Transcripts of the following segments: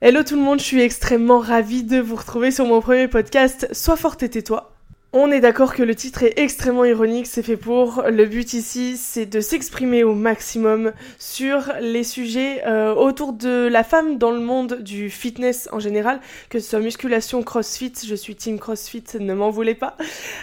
Hello tout le monde, je suis extrêmement ravie de vous retrouver sur mon premier podcast Sois forte et tais-toi. On est d'accord que le titre est extrêmement ironique, c'est fait pour. Le but ici, c'est de s'exprimer au maximum sur les sujets euh, autour de la femme dans le monde du fitness en général, que ce soit musculation, crossfit, je suis team crossfit, ne m'en voulez pas.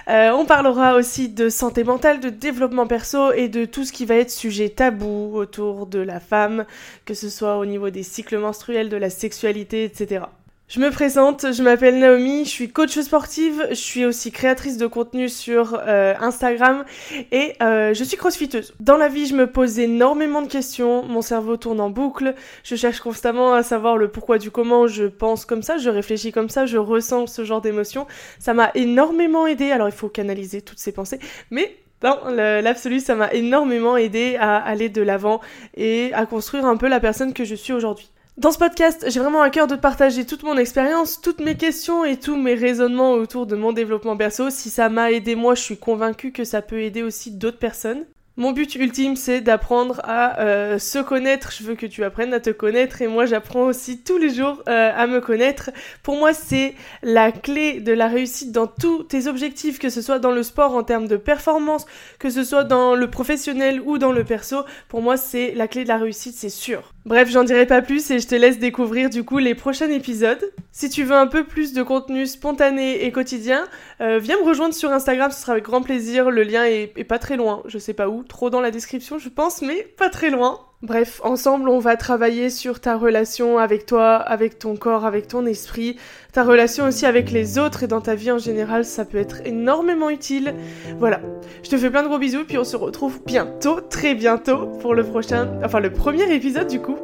Euh, on parlera aussi de santé mentale, de développement perso et de tout ce qui va être sujet tabou autour de la femme, que ce soit au niveau des cycles menstruels, de la sexualité, etc. Je me présente, je m'appelle Naomi, je suis coach sportive, je suis aussi créatrice de contenu sur euh, Instagram et euh, je suis crossfiteuse. Dans la vie, je me pose énormément de questions, mon cerveau tourne en boucle, je cherche constamment à savoir le pourquoi du comment, je pense comme ça, je réfléchis comme ça, je ressens ce genre d'émotions. Ça m'a énormément aidé, alors il faut canaliser toutes ces pensées, mais non, l'absolu, ça m'a énormément aidé à aller de l'avant et à construire un peu la personne que je suis aujourd'hui. Dans ce podcast, j'ai vraiment à cœur de partager toute mon expérience, toutes mes questions et tous mes raisonnements autour de mon développement perso. Si ça m'a aidé moi, je suis convaincue que ça peut aider aussi d'autres personnes. Mon but ultime, c'est d'apprendre à euh, se connaître. Je veux que tu apprennes à te connaître et moi, j'apprends aussi tous les jours euh, à me connaître. Pour moi, c'est la clé de la réussite dans tous tes objectifs, que ce soit dans le sport en termes de performance, que ce soit dans le professionnel ou dans le perso. Pour moi, c'est la clé de la réussite, c'est sûr. Bref, j'en dirai pas plus et je te laisse découvrir du coup les prochains épisodes. Si tu veux un peu plus de contenu spontané et quotidien, euh, viens me rejoindre sur Instagram, ce sera avec grand plaisir. Le lien est, est pas très loin, je sais pas où, trop dans la description je pense, mais pas très loin. Bref, ensemble, on va travailler sur ta relation avec toi, avec ton corps, avec ton esprit, ta relation aussi avec les autres et dans ta vie en général, ça peut être énormément utile. Voilà. Je te fais plein de gros bisous, puis on se retrouve bientôt, très bientôt, pour le prochain, enfin le premier épisode du coup.